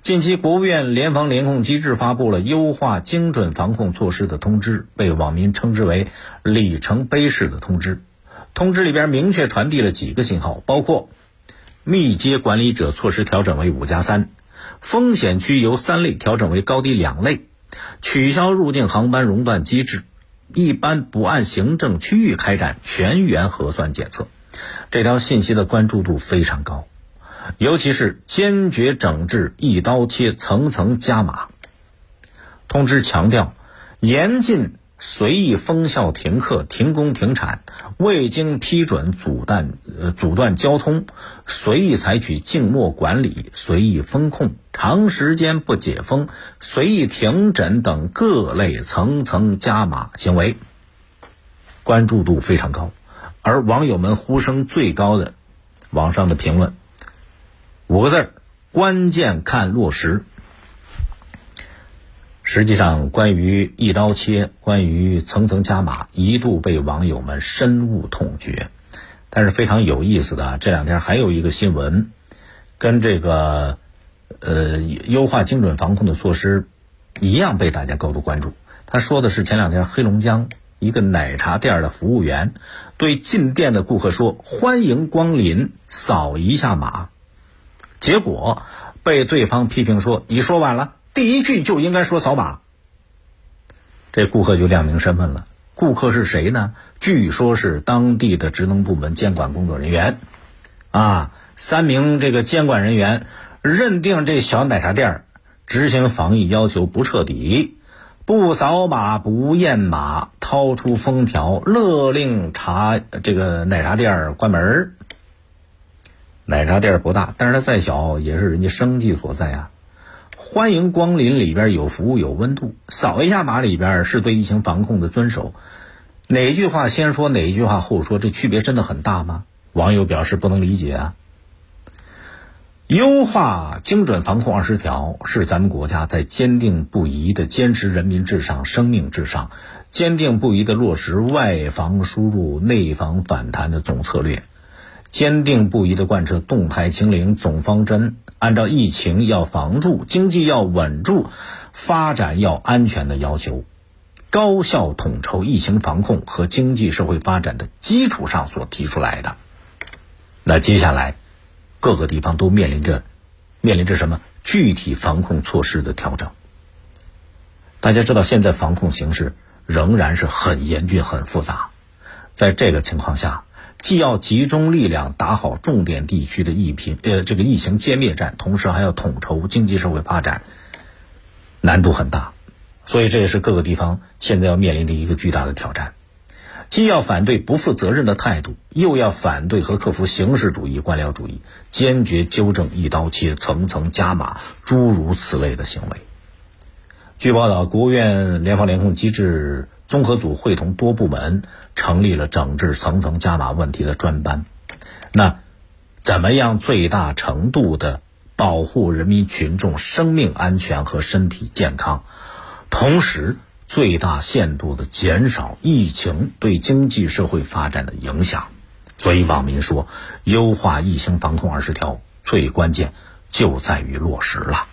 近期，国务院联防联控机制发布了优化精准防控措施的通知，被网民称之为“里程碑式的通知”。通知里边明确传递了几个信号，包括密接管理者措施调整为五加三，风险区由三类调整为高低两类，取消入境航班熔断机制，一般不按行政区域开展全员核酸检测。这条信息的关注度非常高。尤其是坚决整治一刀切、层层加码。通知强调，严禁随意封校停课、停工停产，未经批准阻断呃阻断交通，随意采取静默管理、随意封控、长时间不解封、随意停诊等各类层层加码行为，关注度非常高。而网友们呼声最高的，网上的评论。五个字儿，关键看落实。实际上，关于一刀切，关于层层加码，一度被网友们深恶痛绝。但是非常有意思的，这两天还有一个新闻，跟这个呃优化精准防控的措施一样，被大家高度关注。他说的是前两天黑龙江一个奶茶店的服务员对进店的顾客说：“欢迎光临，扫一下码。”结果被对方批评说：“你说晚了，第一句就应该说扫码。”这顾客就亮明身份了。顾客是谁呢？据说是当地的职能部门监管工作人员。啊，三名这个监管人员认定这小奶茶店执行防疫要求不彻底，不扫码不验码，掏出封条勒令茶这个奶茶店关门奶茶店不大，但是它再小也是人家生计所在啊。欢迎光临里边有服务有温度，扫一下码里边是对疫情防控的遵守。哪句话先说哪一句话后说，这区别真的很大吗？网友表示不能理解啊。优化精准防控二十条是咱们国家在坚定不移的坚持人民至上、生命至上，坚定不移的落实外防输入、内防反弹的总策略。坚定不移地贯彻动态清零总方针，按照疫情要防住、经济要稳住、发展要安全的要求，高效统筹疫情防控和经济社会发展的基础上所提出来的。那接下来，各个地方都面临着面临着什么具体防控措施的调整？大家知道，现在防控形势仍然是很严峻、很复杂，在这个情况下。既要集中力量打好重点地区的疫情呃这个疫情歼灭战，同时还要统筹经济社会发展，难度很大，所以这也是各个地方现在要面临的一个巨大的挑战。既要反对不负责任的态度，又要反对和克服形式主义、官僚主义，坚决纠正一刀切、层层加码诸如此类的行为。据报道，国务院联防联控机制。综合组会同多部门成立了整治层层加码问题的专班。那，怎么样最大程度的保护人民群众生命安全和身体健康，同时最大限度的减少疫情对经济社会发展的影响？所以网民说，优化疫情防控二十条最关键就在于落实了。